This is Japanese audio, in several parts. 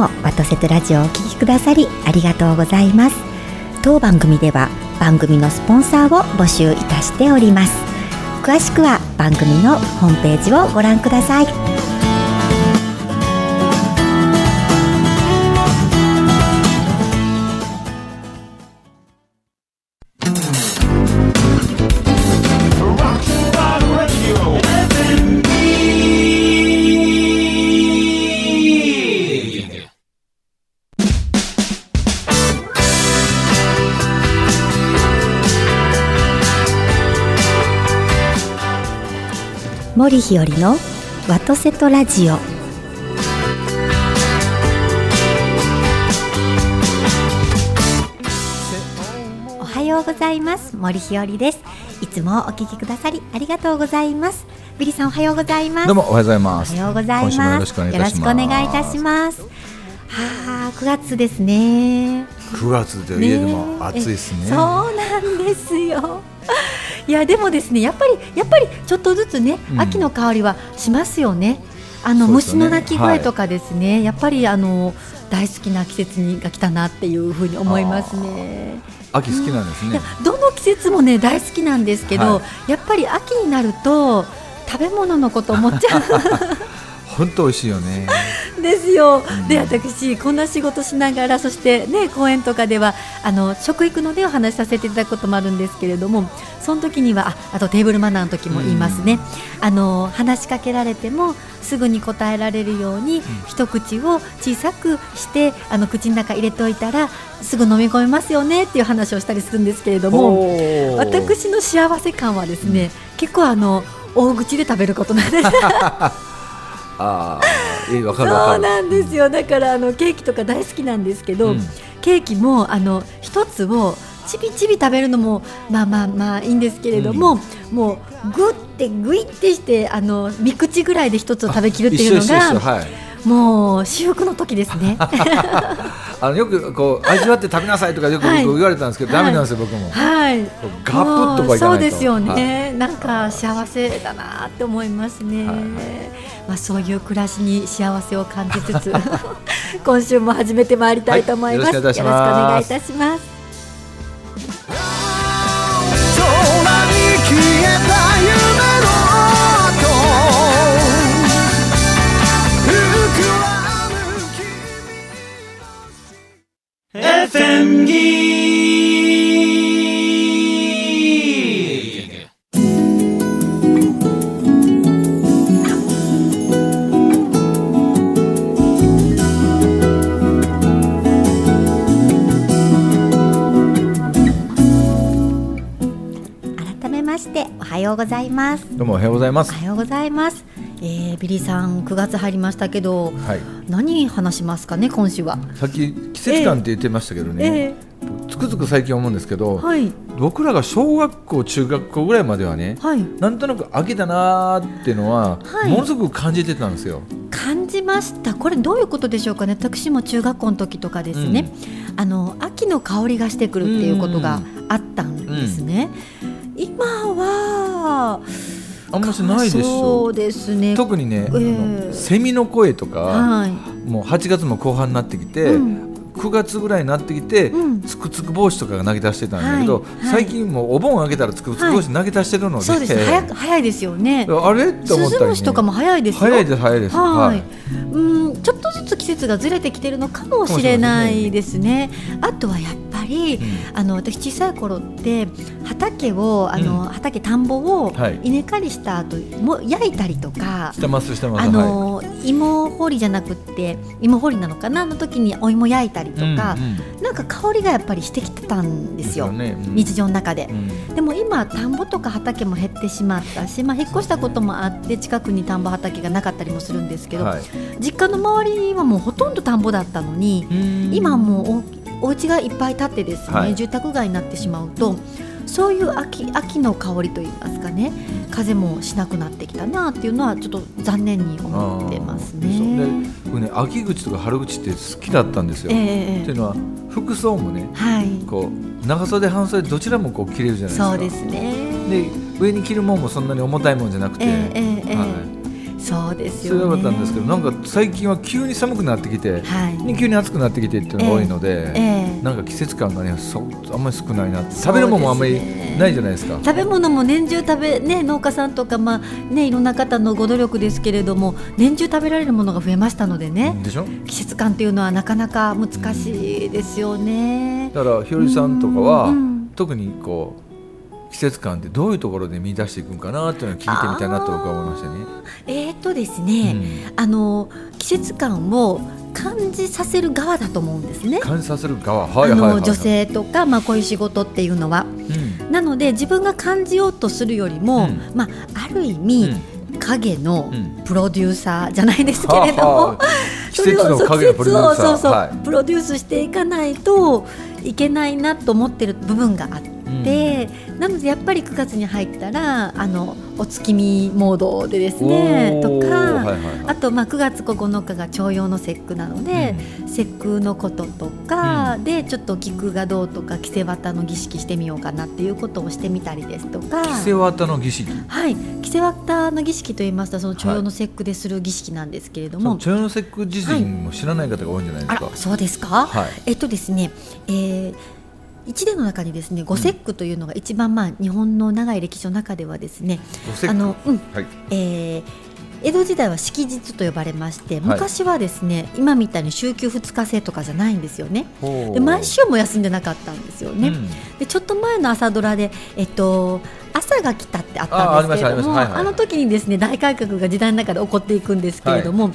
もワトセトラジオをお聴きくださりありがとうございます。当番組では番組のスポンサーを募集いたしております。詳しくは番組のホームページをご覧ください。森日和のワトセトラジオ。おはようございます。森日和です。いつもお聞きくださりありがとうございます。ビリさんおはようございます。どうもおはようございます。おはようございます。よろしくお願いいたします。はあ、9月ですね。9月で家でも暑いですね。そうなんですよ。いやでもですねやっぱりやっぱりちょっとずつね、うん、秋の香りはしますよね。あの、ね、虫の鳴き声とかですね、はい、やっぱりあの大好きな季節にが来たなっていうふうに思いますね。秋好きなんですね、うん、どの季節もね大好きなんですけど、はい、やっぱり秋になると食べ物のこと思っちゃう 本当美味しいよね。ですよ。うん、で私こんな仕事しながらそしてね公園とかではあの食育のでお話しさせていただくこともあるんですけれどもその時にはああとテーブルマナーの時も言いますね、うん、あの話しかけられてもすぐに答えられるように、うん、一口を小さくしてあの口の中入れておいたらすぐ飲み込めますよねっていう話をしたりするんですけれども私の幸せ感はですね、結構あの大口で食べることなんです。ああ、いいわかるそうなんですよ。だからあのケーキとか大好きなんですけど、うん、ケーキもあの一つをちびちび食べるのもまあまあまあいいんですけれども、うん、もうぐってぐいってしてあの三口ぐらいで一つを食べきるっていうのが。もう至福の時ですね。あのよくこう味わって食べなさいとかよく僕言われたんですけど、はい、ダメなんですよ僕も。はい。ガップとかそうですよね、はい、なんか幸せだなって思いますね。はい、まあそういう暮らしに幸せを感じつつ 今週も始めてまいりたいと思います。よろしくお願いいたします。ようございます。どうもおはようございます。おはようございます、えー、ビリーさん9月入りましたけど、はい、何話しますかね今週は。さっき季節感って言ってましたけどね、えー、つくづく最近思うんですけど、はい、僕らが小学校中学校ぐらいまではね、はい、なんとなく秋だなっていうのは、はい、ものすごく感じてたんですよ。感じました。これどういうことでしょうかね。私も中学校の時とかですね、うん、あの秋の香りがしてくるっていうことがあったんですね、うん。今はあんましないでしょ。そうですね。特にね、えー、セミの声とか、はい、もう8月も後半になってきて、うん、9月ぐらいになってきて、うん、つくつく帽子とかが投げ出してたんだけど、はい。はい、最近もうお盆開けたらつくつく帽子投げ出してるので、はい、そうです早早いですよね。あれ？って思ったり、ね、とかも早いです早いです早いです。はい、うんちょっとずつ季節がずれてきてるのかもしれないですね、ね、あとはやっぱり、うん、あの私小さい頃って畑をあの、うん、畑田んぼを稲刈りした後も焼いたりとかしてますしてます。あの、芋掘りじゃなくて芋掘りなのかなの時にお芋焼いたりとか、うんうん、なんか香りがやっぱりしてきてたんですよ、ね。うん、日常の中で、うん、でも今田んぼとか畑も減ってしまったし、まあ、引っ越したこともあって近くに田んぼ畑がなかったりもするんですけど、はい、実家の周りはもうほとんど田んぼだったのに今もうお家がいっぱい建ってですね、はい、住宅街になってしまうとそういう秋秋の香りといいますかね風もしなくなってきたなっていうのはちょっと残念に思ってますね。僕ね秋口とか春口って好きだったんですよ。えー、っていうのは服装もね、はい、こう長袖半袖どちらもこう着れるじゃないですか。そうですね。で上に着るもんもそんなに重たいもんじゃなくて、えーえー、はいそうですよ、ね、そうったんですけどなんか最近は急に寒くなってきて、はい、急に暑くなってきてっていうのが多いので、えー、なんか季節感がねそあんまり少ないな食べるものもあんまりないじゃないですか。食べ物も年中食べね農家さんとかまあねいろんな方のご努力ですけれども年中食べられるものが増えましたのでね。季節感っていうのはなかなか難しいですよね、だからひよりさんとかは、特にこう季節感ってどういうところで見出していくんかなっていうのを聞いてみたいなと僕は思いましたね。えー、とですね、うん、あの季節感を感じさせる側だと思うんですね。感じさせる側、はい、あの女性とかまあこういう仕事っていうのは、うん、なので自分が感じようとするよりも、うん、まあある意味、影のプロデューサーじゃないですけれども、季節の影のプロデューサー。そうそう、はい、プロデュースしていかないといけないなと思ってる部分があって。で、うん、なのでやっぱり9月に入ったらあのお月見モードでですねとか、はいはいはい、あとまあ9月9日が徴用の節句なので、うん、節句のこととか、うん、でちょっと菊がどうとか着せ綿の儀式してみようかなっていうことをしてみたりですとか。着せ綿の儀式？はい。着せ綿の儀式といいますとその徴用の節句でする儀式なんですけれども、はい、徴用の節句自身も知らない方が多いんじゃないですか、はい、そうですか、はい、えっとですね、えー一年の中にですね五節句というのが一番まあ日本の長い歴史の中ではですね、あのうん、はい、えー、江戸時代は式日と呼ばれまして昔はですね、はい、今みたいに週休2日制とかじゃないんですよね。で毎週も休んでなかったんですよね、うん、でちょっと前の朝ドラで、えっと、朝が来たってあったんですけれどもあの時にですね大改革が時代の中で起こっていくんですけれども、はい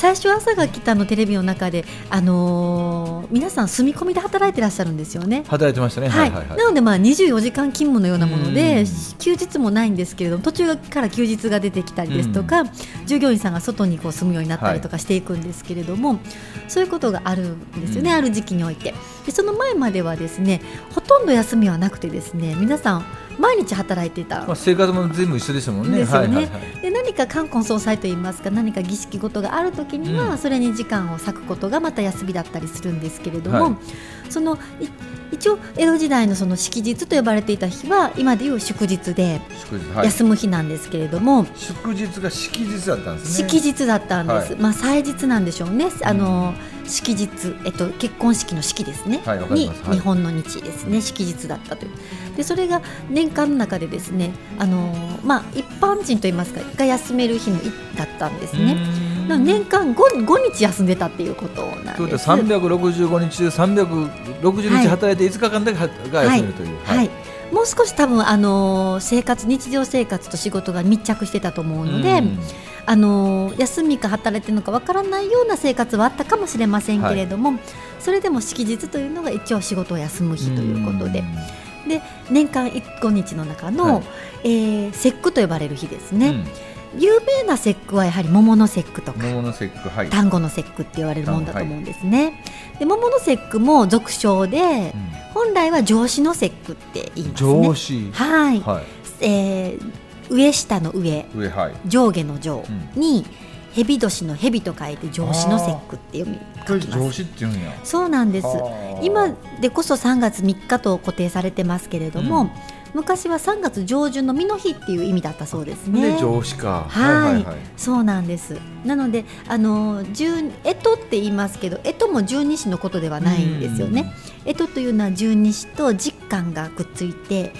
最初朝が来たのテレビの中で、あのー、皆さん住み込みで働いてらっしゃるんですよね。働いてましたね。はい、はいはい、なのでまあ24時間勤務のようなもので休日もないんですけれども途中から休日が出てきたりですとか従業員さんが外にこう住むようになったりとかしていくんですけれども、はい、そういうことがあるんですよね、ある時期において。でその前まではですねほとんど休みはなくてですね皆さん毎日働いてた、まあ、生活も全部一緒ですもんね。ですよね。はいはいはい、で何か冠婚葬祭といいますか何か儀式事がある時には、それに時間を割くことがまた休みだったりするんですけれども、はい、その一応江戸時代のその祝日と呼ばれていた日は今でいう祝日で休む日なんですけれども、はい、祝日が式日だったんですね。式日だったんです、はい、まあ祭日なんでしょうね。あの、うん、式日、えっと、結婚式の式ですね、はい、に日本の日ですね。式日だったという。でそれが年間の中でですねあの、まあ、一般人といいますかが休める日のだったんですね。年間 5, 5日休んでたっていうことなんです。365日中360日働いて5日間だけが休めるという。はい、はいはいもう少し多分あの生活日常生活と仕事が密着してたと思うので、あの休みか働いてるのかわからないような生活はあったかもしれませんけれども、はい、それでも祝日というのが一応仕事を休む日ということで。で年間1日の中の、はい、えー、節句と呼ばれる日ですね。うん有名な節句はやはり桃の節句とか桃の節句、はい、単語の節句って言われるもんだと思うんですね。はい、で桃の節句も俗称で、うん、本来は上司の節句って言いますね。上司。はい、はい、えー、上下の上。上、はい、上下の上に、蛇年の蛇と書いて上司の節句って読み書きます。上司って言うんや。そうなんです。今でこそ3月3日と固定されてますけれども、うん昔は3月上旬の実の日っていう意味だったそうですね。上司か。はい、はいはいはい、そうなんです。なのであの十干支って言いますけど、干支も十二支のことではないんですよね。干支というのは十二支と実感がくっついて。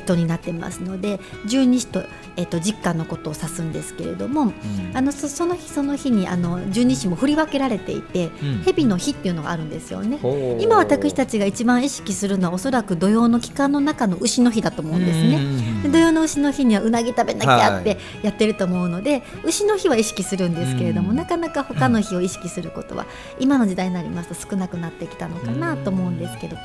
干支になってますので十二支と,、えっと実感のことを指すんですけれども、うん、あのその日その日にあの十二支も振り分けられていて、うん、蛇の日っていうのがあるんですよね。今私たちが一番意識するのはおそらく土曜の期間の中の牛の日だと思うんですね。で土曜の牛の日にはうなぎ食べなきゃってやってると思うので、はい、牛の日は意識するんですけれども、なかなか他の日を意識することは今の時代になりますと少なくなってきたのかなと思うんですけど。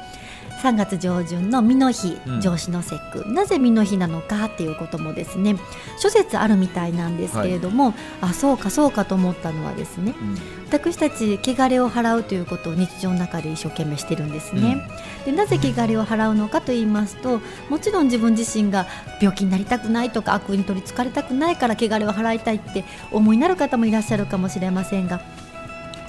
3月上旬の実の日、上司の節句、うん、なぜ実の日なのかっていうこともですね諸説あるみたいなんですけれども、はい、あそうかそうかと思ったのはですね、うん、私たち汚れを払うということを日常の中で一生懸命してるんですね、うん、でなぜ汚れを払うのかと言いますともちろん自分自身が病気になりたくないとか悪に取りつかれたくないから汚れを払いたいって思いになる方もいらっしゃるかもしれませんが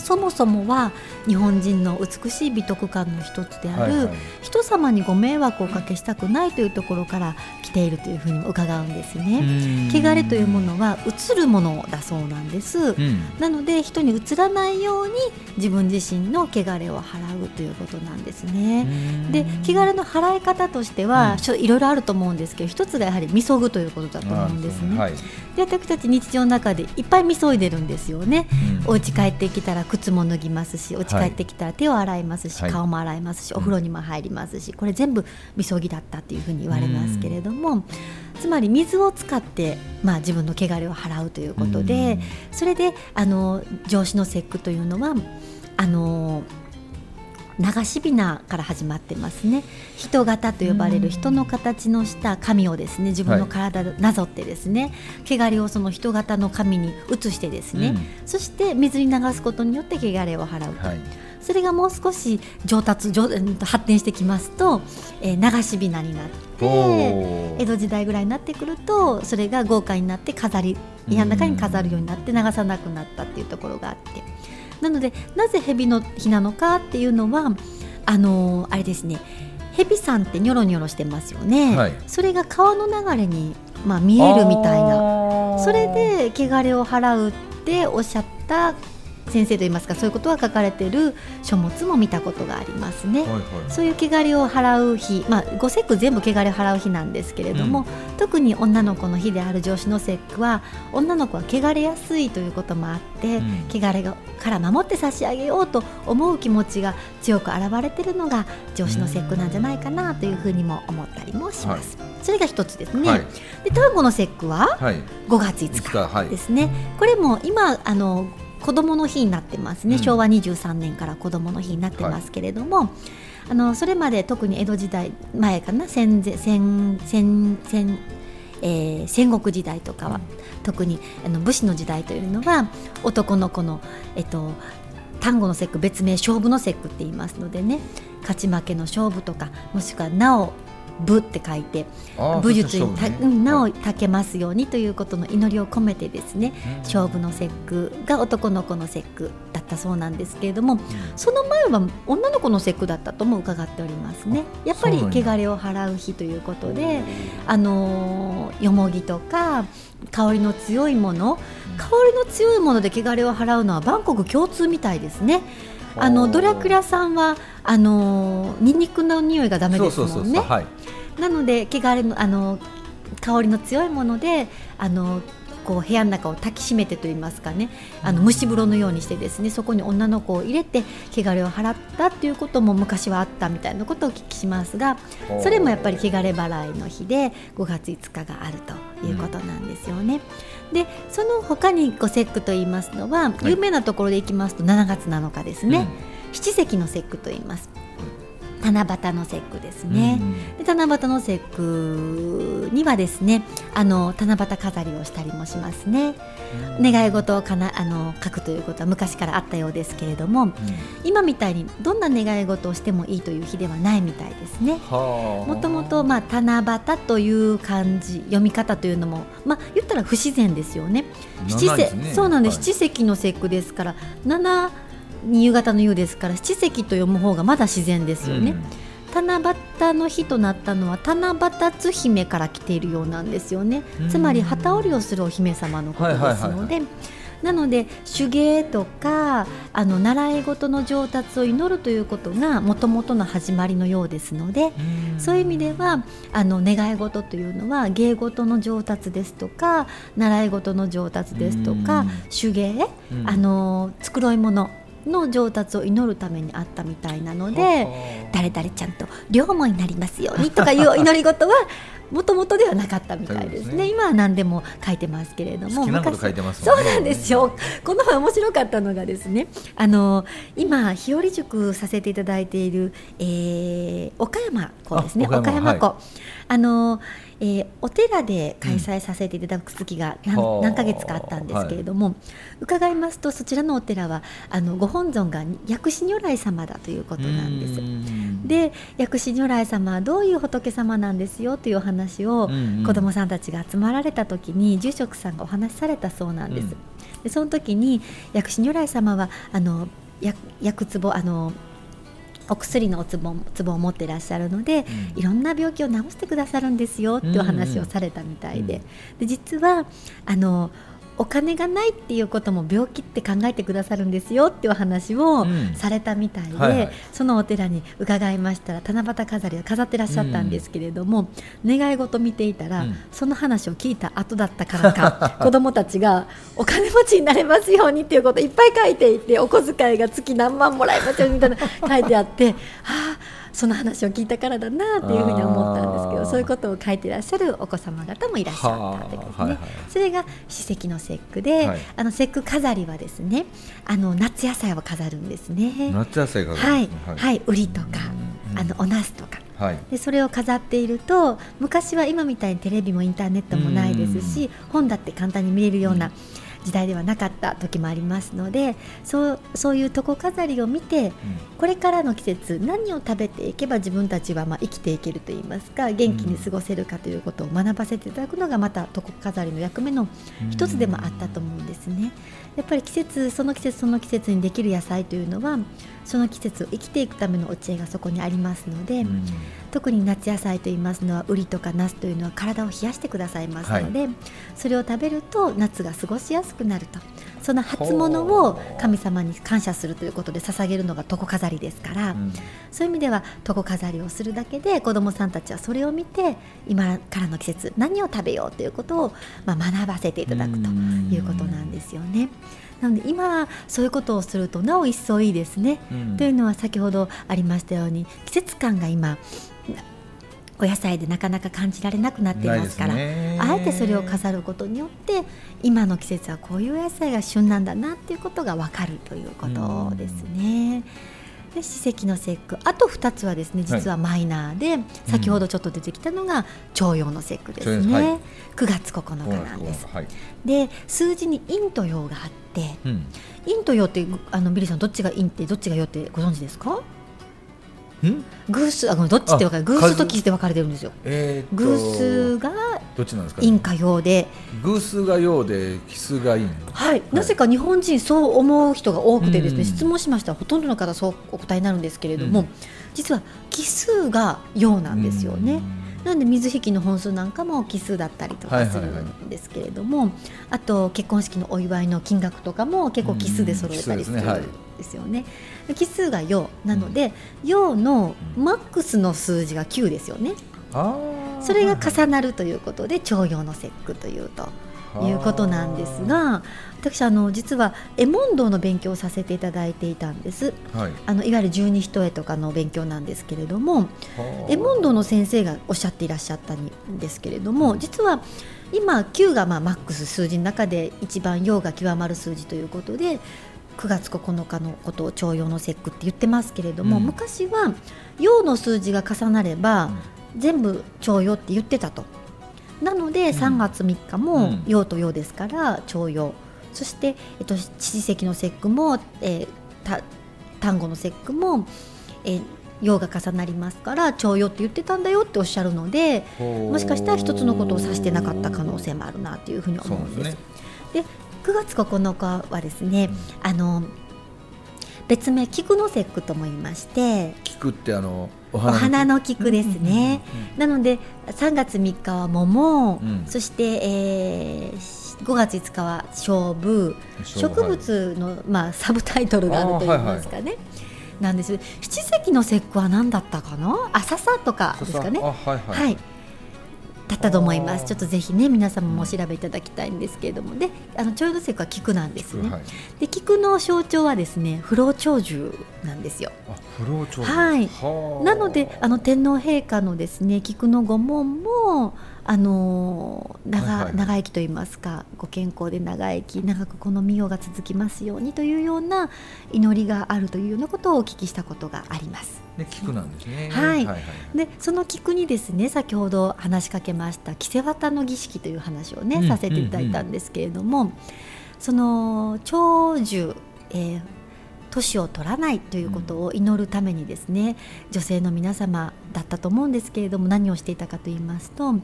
そもそもは日本人の美しい美徳観の一つである、はいはい、人様にご迷惑をおかけしたくないというところから来ているというふうにも伺うんですね。汚れというものは映るものだそうなんです。うん、なので人に映らないように自分自身の汚れを払うということなんですね。で汚れの払い方としては、うん、いろいろあると思うんですけど一つがやはりみそぐということだと思うんですね。はい、で私たち日常の中でいっぱいみそいでるんですよね。うん、お家帰ってきたら靴も脱ぎますしお家帰ってきたら手を洗いますし、はい、顔も洗いますしお風呂にも入りますしこれ全部みそぎだったっていうふうに言われますけれども。つまり水を使って、まあ、自分の汚れを払うということで、それであの上司の節句というのはあの流しびなから始まってますね。人型と呼ばれる人の形のした紙をですね自分の体でなぞってですね、はい、汚れをその人型の紙に移してですね、うん、そして水に流すことによって汚れを払うと。はい。それがもう少し上達上発展してきますと、えー、流しびなになって江戸時代ぐらいになってくるとそれが豪華になって飾り家の中に飾るようになって流さなくなったっていうところがあって。なのでなぜ蛇の日なのかっていうのはあのあれですね。蛇さんってニョロニョロしてますよね、はい、それが川の流れに、まあ、見えるみたいな。それで汚れを払うっておっしゃった先生といいますかそういうことが書かれている書物も見たことがありますね、はいはい、そういう汚れを払う日、まあ、五節句全部汚れを払う日なんですけれども、うん、特に女の子の日である上司の節句は女の子は汚れやすいということもあって、うん、汚れから守って差し上げようと思う気持ちが強く表れているのが上司の節句なんじゃないかなというふうにも思ったりもします。はい、それが一つですね。はい、で単語の節句は5月5日ですね。これも今あの子どもの日になってますね、うん、昭和23年から子どもの日になってますけれども、はい、あのそれまで特に江戸時代前かな。戦戦戦戦えー、戦国時代とかは、うん、特にあの武士の時代というのは男の子の、えっと、単語の節句別名勝負の節句って言いますのでね。勝ち負けの勝負とかもしくはなお武って書いて武術にた、ね、名をたけますようにということの祈りを込めてですね、勝負の節句が男の子の節句だったそうなんですけれども、うん、その前は女の子の節句だったとも伺っておりますね。やっぱり汚れを払う日ということであのよもぎとか香りの強いもの。香りの強いもので汚れを払うのはバンコク共通みたいですね。あのドラクラさんはあのニンニクの匂いがダメですもんね。なので汚れのあの香りの強いものであのこう部屋の中を抱きしめてと言いますかね。あの蒸し風呂のようにしてですねそこに女の子を入れて汚れを払ったっていうことも昔はあったみたいなことをお聞きしますがそれもやっぱり汚れ払いの日で5月5日があるということなんですよね。うん、でその他にご節句と言いますのは、有名なところでいきますと7月7日ですね、うん、七石の節句と言います。七夕の節句ですね、で七夕の節句にはですねあの七夕飾りをしたりもしますね、願い事をかなあの書くということは昔からあったようですけれども、今みたいにどんな願い事をしてもいいという日ではないみたいですね。もともとまあ七夕という漢字読み方というのもまあ言ったら不自然ですよね。七世、ね、そうなんです、はい、七石の節句ですから七夕方の夕ですから七石と読む方がまだ自然ですよね。うん。七夕の日となったのは七夕つ姫から来ているようなんですよね、つまり旗織りをするお姫様のことですので、なので手芸とかあの習い事の上達を祈るということがもともとの始まりのようですのでそういう意味ではあの願い事というのは芸事の上達ですとか習い事の上達ですとか手芸あの繕い物の上達を祈るためにあったみたいなので誰々ちゃんと両思いになりますようにとかいう祈り事はもともとではなかったみたいですね、ね、今は何でも書いてます。けれども昔そうなんですよ。この前面白かったのがですねあの今日和塾させていただいている、えー、岡山校ですね。岡山校、はい、あのえー、お寺で開催させていただく月が何うん、何ヶ月かあったんですけれども、はい、伺いますとそちらのお寺はあのご本尊が薬師如来様だということなんです。で薬師如来様はどういう仏様なんですよというお話を子どもさんたちが集まられた時に住職さんがお話しされたそうなんです。うん、でその時に薬師如来様はあの薬壺あのお薬のおつぼつぼを持ってらっしゃるので、うん、いろんな病気を治してくださるんですよっていう話をされたみたいで。うんうん、で実はあのお金がないっていうことも病気って考えてくださるんですよっていう話をされたみたいで、うんはいはい、そのお寺に伺いましたら七夕飾りを飾ってらっしゃったんですけれども、うん、願い事見ていたら、うん、その話を聞いた後だったからか 子どもたちがお金持ちになれますようにっていうこといっぱい書いていてお小遣いが月何万もらえますよみたいな書いてあっては あその話を聞いたからだなっていうふうに思ったんですけどそういうことを書いてらっしゃるお子様方もいらっしゃったということですね、それが史跡の節句で、はい、あの節句飾りはですねあの夏野菜を飾るんですね。夏野菜飾る。はい、はい、ウリとか、あのお茄子とか。はい、でそれを飾っていると昔は今みたいにテレビもインターネットもないですし本だって簡単に見れるような、時代ではなかった時もありますのでそうそういう床飾りを見て、うん、これからの季節何を食べていけば自分たちはまあ生きていけるといいますか元気に過ごせるかということを学ばせていただくのがまた床飾りの役目の一つでもあったと思うんですね。やっぱり季節その季節その季節にできる野菜というのはその季節を生きていくためのお知恵がそこにありますので、うん、特に夏野菜といいますのはウリとかナスというのは体を冷やしてくださいますので、はい、それを食べると夏が過ごしやすくなると。その初物を神様に感謝するということで捧げるのが床飾りですから、うん、そういう意味では床飾りをするだけで子どもさんたちはそれを見て今からの季節何を食べようということを、まあ、学ばせていただくということなんですよね。なので今そういうことをするとなお一層いいですね。うん、というのは先ほどありましたように季節感が今お野菜でなかなか感じられなくなっていますからあえてそれを飾ることによって今の季節はこういう野菜が旬なんだなっていうことが分かるということですね。で史跡の節句。あと2つはですね実はマイナーで、はい、先ほどちょっと出てきたのが徴用の節句ですね、はい、9月9日なんです。はい、で数字に陰と陽があって、うん、陰と陽ってあのビリーさんどっちが陰ってどっちが陽ってご存知ですか？偶数あどっちって分かる？偶数と奇数で分かれてるんですよ。えー、偶数がどっちなんですか、陰か陽で。偶数が陽で奇数が陰はい、なぜか日本人そう思う人が多くてですね、質問しました。らほとんどの方そうお答えになるんですけれども、うん、実は奇数が陽なんですよね。なんで水引の本数なんかも奇数だったりとかするんですけれども、あと結婚式のお祝いの金額とかも結構奇数で揃えたりするんですよね。奇数が陽なので、陽のマックスの数字が9ですよね。それが重なるということで徴用の節句というと。いうことなんですが私あの実は絵問答の勉強をさせていただいていたんです、はい、あのいわゆる十二人絵とかの勉強なんですけれども絵問答の先生がおっしゃっていらっしゃったんですけれども実は今9がまあマックス数字の中で一番陽が極まる数字ということで9月9日のことを徴用の節句って言ってますけれども、うん、昔は陽の数字が重なれば、全部徴用って言ってたと。なので3月3日も陽と陽ですから徴用、そして、えっと、七石の節句も、えー、単語の節句も、えー、陽が重なりますから徴用って言ってたんだよっておっしゃるのでもしかしたら一つのことを指してなかった可能性もあるなというふうに思うんです。で、ね、9月9日はですね、うん、あの別名菊の節句とも言いまして菊ってあのお花の菊ですね、なので3月3日は桃、うん、そして、えー、5月5日は勝負。植物の、まあ、サブタイトルがあると言いますかね、はいはい。なんです。七石の節句は何だったかな？浅さとかですかね。はい、はい。だったと思います。ちょっとぜひね皆様もお調べいただきたいんですけれども。であの長寿節は菊なんですね、はい、で菊の象徴はですね不老長寿なんですよ。不老長寿はい。なのであの天皇陛下のですね菊の御紋もあの長はいはい、長生きと言いますかご健康で長生き長くこの御代が続きますようにというような祈りがあるというようなことをお聞きしたことがあります。で菊なんですね。はい。はいはい、でその菊にですね先ほど話しかけました着せ綿の儀式という話をね、うん、させていただいたんですけれども、うんうん、その長寿、えー、年を取らないということを祈るためにですね、女性の皆様だったと思うんですけれども何をしていたかと言いますと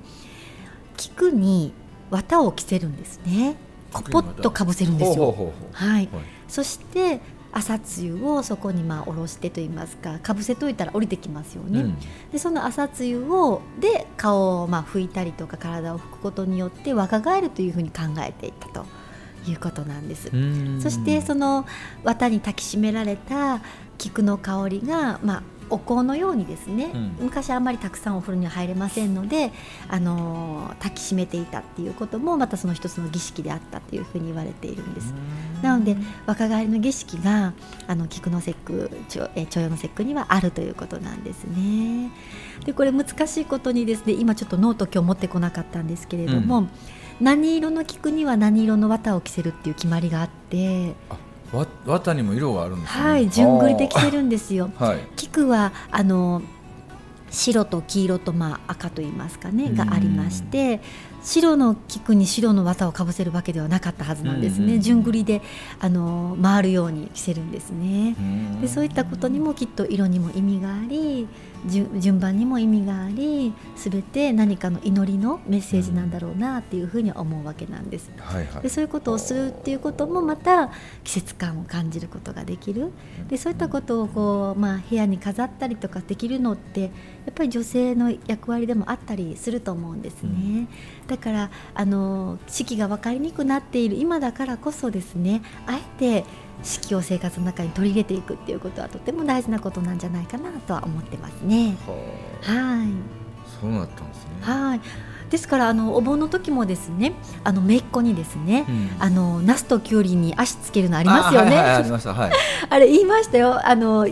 菊に綿を着せるんですね。ポッとかぶせるんですよ。はい。そして朝露をそこにまあおろしてといいますかかぶせといたら降りてきますよね、うん、でその朝露をで顔をまあ拭いたりとか体を拭くことによって若返るというふうに考えていたということなんです。そしてその綿に抱きしめられた菊の香りが、まあ、お香のようにですね、うん、昔あんまりたくさんお風呂には入れませんので、あの抱きしめていたっていうこともまたその一つの儀式であったというふうに言われているんです。なので若返りの儀式があの菊の節句え徴用の節句にはあるということなんですね。でこれ難しいことにですね今ちょっとノート今日持ってこなかったんですけれども、うん、何色の菊には何色の綿を着せるっていう決まりがあって。わ綿にも色があるんです、ね、はい順繰りで着せるんですよ、はい、菊はあの白と黄色とまあ赤と言いますかねがありまして白の菊に白の綿をかぶせるわけではなかったはずなんですね、順繰りであの回るように着せるんですね。でそういったことにもきっと色にも意味があり順番にも意味があり全て何かの祈りのメッセージなんだろうなっていうふうに思うわけなんです、はいはい、でそういうことをするっていうこともまた季節感を感じることができる。でそういったことをこう、まあ、部屋に飾ったりとかできるのってやっぱり女性の役割でもあったりすると思うんですね、うん、だからあの四季が分かりにくくなっている今だからこそですねあえて四季を生活の中に取り入れていくっていうことはとても大事なことなんじゃないかなとは思ってますね。はい。そうなったんですね。はい。ですからあのお盆の時もですねあの姪っ子にですね、うん、あのナスときゅうりに足つけるのありますよね。あありましたはい。あれ言いましたよあの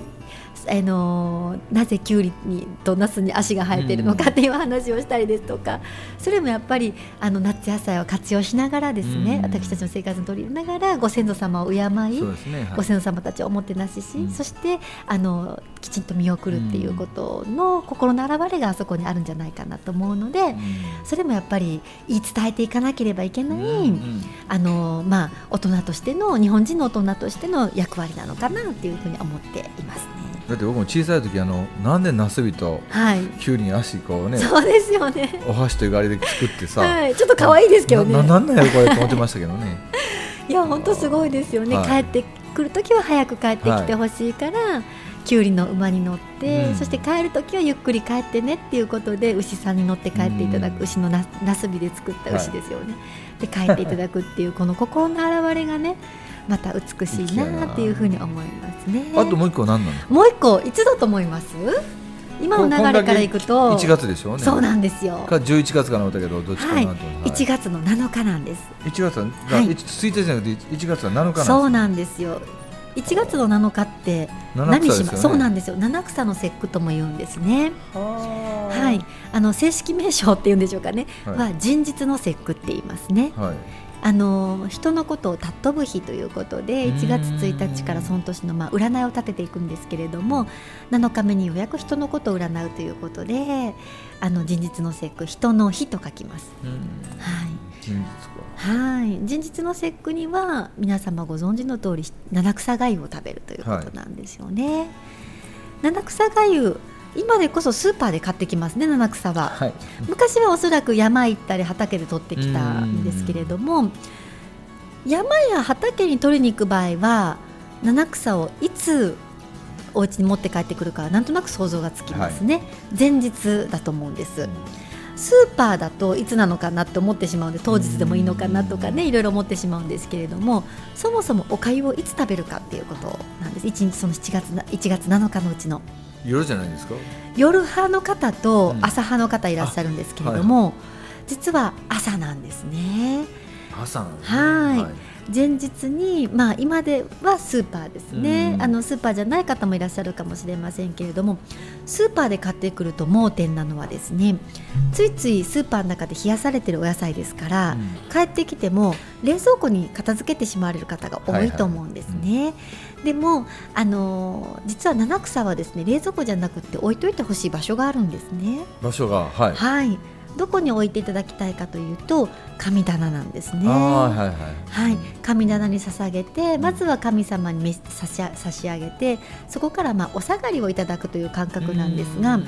あのなぜきゅうりにとナスに足が生えているのかっていう話をしたりですとか、それもやっぱりあの夏野菜を活用しながらですね、私たちの生活に取り入れながらご先祖様を敬い、ねはい、ご先祖様たちをおもてなしし、うん、そしてあのきちんと見送るっていうことの心の表れがあそこにあるんじゃないかなと思うので、それもやっぱり言い伝えていかなければいけない、あのまあ、大人としての日本人の大人としての役割なのかなっていうふうに思っていますね。だって僕も小さい時あのなんでなすびときゅうりに足こうね、そうですよね。お箸というガリで作ってさ、はい、ちょっと可愛いですけどね。ななんなんやろこれと思ってましたけどね。いや本当すごいですよね、はい、帰ってくる時は早く帰ってきてほしいから、はい。きゅうりの馬に乗って、うん、そして帰る時はゆっくり帰ってねっていうことで牛さんに乗って帰っていただく、うん、牛のななすびで作った牛ですよね、はい、で帰っていただくっていうこの心の表れがねまた美しいなっていうふうに思いますね。あともう一個何なの？もう一個いつだと思います？今の流れからいくと1月でしょうね。そうなんですよ。か11月かなだけどどっちかなと、はい、1月の7日なんです。1月は、はい、1日じゃなくて1月は7日そうなんですよ。1月の7日って何しま、ね、そうなんですよ。七草の節句とも言うんですね。はい。あの正式名称っていうんでしょうかね、はい、は人日の節句って言いますね、はい。あの人のことを尊ぶ日ということで1月1日からその年のまあ占いを立てていくんですけれども7日目にようやく人のことを占うということであの人日の節句人の日と書きます。はい、は。い、人日の節句には皆様ご存知の通り七草がゆを食べるということなんですよね。はい、七草がゆ今でこそスーパーで買ってきますね七草は、はい、昔はおそらく山行ったり畑で取ってきたんですけれども山や畑に取りに行く場合は七草をいつお家に持って帰ってくるかなんとなく想像がつきますね、はい、前日だと思うんです、スーパーだといつなのかなって思ってしまうので当日でもいいのかなとかねいろいろ思ってしまうんですけれどもそもそもおかゆをいつ食べるかっていうことなんです。1日その7月1月7日のうちの。夜じゃないですか？夜派の方と朝派の方いらっしゃるんですけれども、うんはい、実は朝なんですね。朝はい。はい前日に、まあ、今ではスーパーですね、あのスーパーじゃない方もいらっしゃるかもしれませんけれどもスーパーで買ってくると盲点なのはですねついついスーパーの中で冷やされてるお野菜ですから、うん、帰ってきても冷蔵庫に片付けてしまわれる方が多いと思うんですね。はいはいうん、でも、あの実は七草はですね冷蔵庫じゃなくて置いといてほしい場所があるんですね。場所がはい、はいどこに置いていただきたいかというと神棚なんですね。はいはい、はい、神棚に捧げてまずは神様に差し差し上げてそこからまあお下がりをいただくという感覚なんですが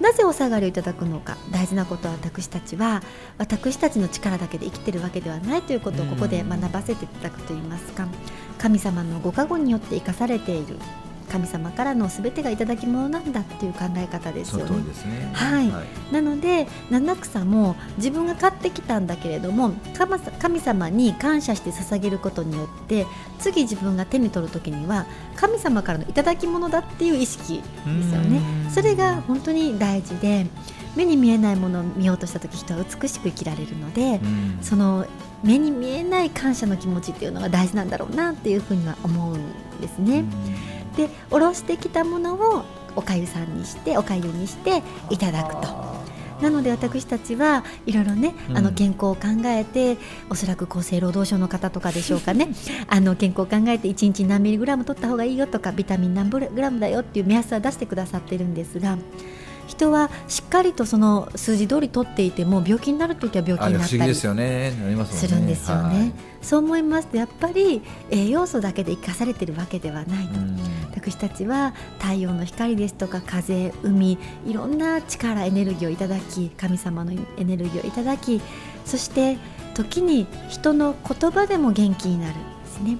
なぜお下がりをいただくのか大事なことは私たちは私たちの力だけで生きてるわけではないということをここで学ばせていただくといいますか神様のご加護によって生かされている神様からのすべてが頂き物なんだっていう考え方ですよね。ねはい、はい、なので七草も自分が買ってきたんだけれども神様に感謝して捧げることによって次自分が手に取る時には神様からの頂き物だっていう意識ですよね。それが本当に大事で目に見えないものを見ようとした時人は美しく生きられるので、その目に見えない感謝の気持ちっていうのが大事なんだろうなっていうふうには思うんですね。でおろしてきたものをおかゆさんにしておかゆにしていただくと。なので私たちはいろいろね、あの健康を考えておそらく厚生労働省の方とかでしょうかね あの健康を考えて1日何ミリグラム取った方がいいよとかビタミン何グラムだよっていう目安は出してくださってるんですが人はしっかりとその数字通り取っていても病気になる時は病気になったりするんですよね。そう思います。とやっぱり栄養素だけで生かされているわけではないと。私たちは太陽の光ですとか風海いろんな力エネルギーをいただき神様のエネルギーをいただきそして時に人の言葉でも元気になるんですね。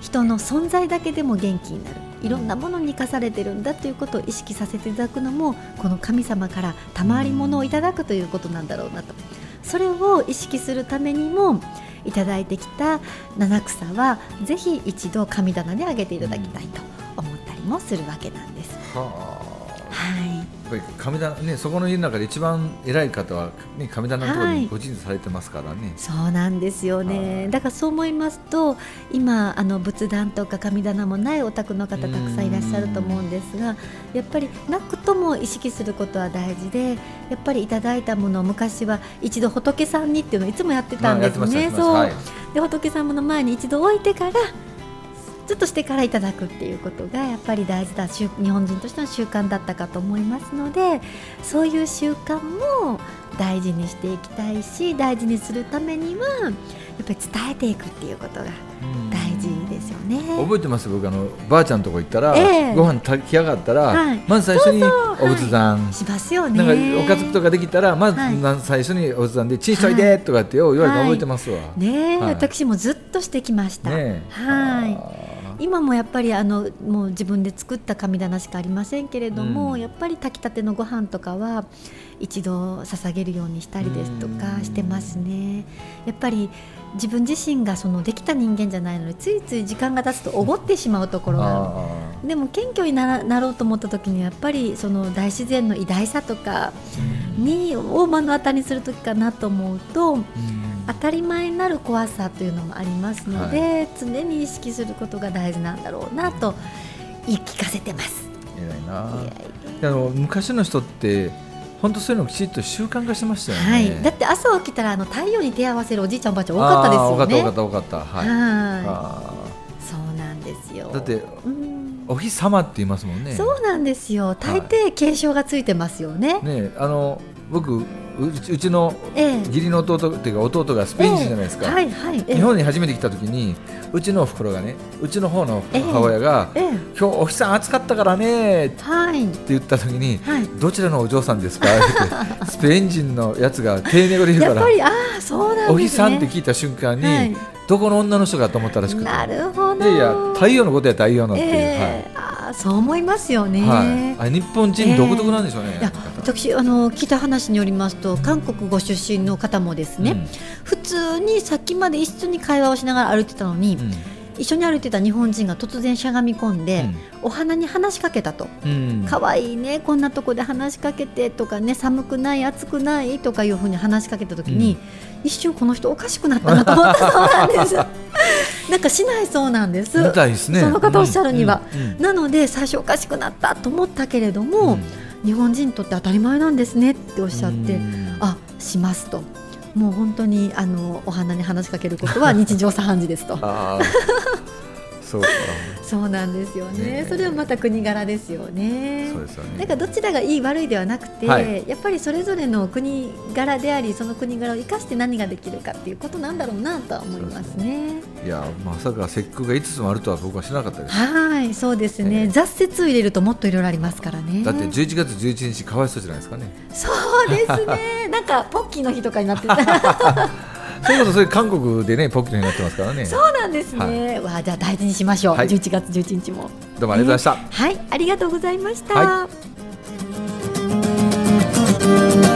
人の存在だけでも元気になるいろんなものに生かされてるんだということを意識させていただくのもこの神様からたまわりものをいただくということなんだろうなと。それを意識するためにもいただいてきた七草はぜひ一度神棚であげていただきたいと思ったりもするわけなんです。ははいぱり神棚ねそこの家の中で一番偉い方は、ね、神棚のところにご人事されてますからね、はい、そうなんですよね。だからそう思いますと今あの仏壇とか神棚もないお宅の方たくさんいらっしゃると思うんですがやっぱりなくとも意識することは大事でやっぱりいただいたものを昔は一度仏さんにっていうのをいつもやってたんですね。そう、はい、で仏様の前に一度置いてからちょっとしてからいただくっていうことがやっぱり大事だ日本人としての習慣だったかと思いますのでそういう習慣も大事にしていきたいし大事にするためにはやっぱり伝えていくっていうことが大事ですよね。覚えてます？僕あのばあちゃんとこ行ったら、えー、ご飯炊き上がったら、はい、まず最初にお仏壇、はい、しますよね。なんかおかずとかできたらまず、はい、最初にお仏壇でチンしとい。でとかってよう言われて覚えてますわ。ね、私もずっとしてきました。ね、はい。今もやっぱりあのもう自分で作った神棚しかありませんけれども、うん、やっぱり炊きたてのご飯とかは一度捧げるようにしたりですとかしてますね。やっぱり自分自身がそのできた人間じゃないのでついつい時間が経つとおごってしまうところがある。でも謙虚になろうと思った時にやっぱりその大自然の偉大さとかにを目の当たりにする時かなと思うと。うん当たり前になる怖さというのもありますので、はい、常に意識することが大事なんだろうなと言い聞かせてます。偉いな。あの昔の人って本当そういうのきちっと習慣化してましたよね。はい、だって朝起きたらあの太陽に手合わせるおじいちゃんおばあちゃん多かったですよね。多かった多かった多かった。はい。はいそうなんですよ。だって、うん、お日様って言いますもんね。そうなんですよ。大抵継承がついてますよね。ねあの僕うちの義理の弟っていうか弟がスペイン人じゃないですか、はいはい、日本に初めて来た時にうちのおふくろがねうちの方の母親が、今日お日さん暑かったからねって言った時に、どちらのお嬢さんですか？ってスペイン人のやつが丁寧語で言うからお日さんって聞いた瞬間に、どこの女の人かと思ったらしくて。なるほど。いやいや太陽のことや太陽のっていう、えー、はい、あそう思いますよね、はい、あ日本人独特なんでしょうね、えー、私あの聞いた話によりますと韓国ご出身の方もですね、うん、普通にさっきまで一緒に会話をしながら歩いてたのに、うん。一緒に歩いてた日本人が突然しゃがみ込んで、うん、お花に話しかけたと。可愛、うん、いいねこんなとこで話しかけてとかね寒くない暑くないとかいうふうに話しかけた時に、うん、一瞬この人おかしくなったなと思ったそうなんです。なんかしないそうなんです、ね、その方おっしゃるには、なので最初おかしくなったと思ったけれども、日本人にとって当たり前なんですねっておっしゃって、あしますと。もう本当にあのお花に話しかけることは日常茶飯事ですと。そうか。そうなんですよね、ね、それはまた国柄ですよね。そうですよね。なんかどちらがいい悪いではなくて、はい、やっぱりそれぞれの国柄でありその国柄を生かして何ができるかっていうことなんだろうなとは思いますね。いやまさか節句が5つもあるとは僕は知らなかったです。はいそうですね、えー、雑節を入れるともっといろいろありますからね。だって11月11日かわいそうじゃないですかね。そうですね。なんかポッキーの日とかになってた そういうことそれ韓国でねポッキーになってますからね。そうなんですね。はい、わじゃあ大事にしましょう。はい、11月11日も。どうもありがとうございました。えー、はい、ありがとうございました。はい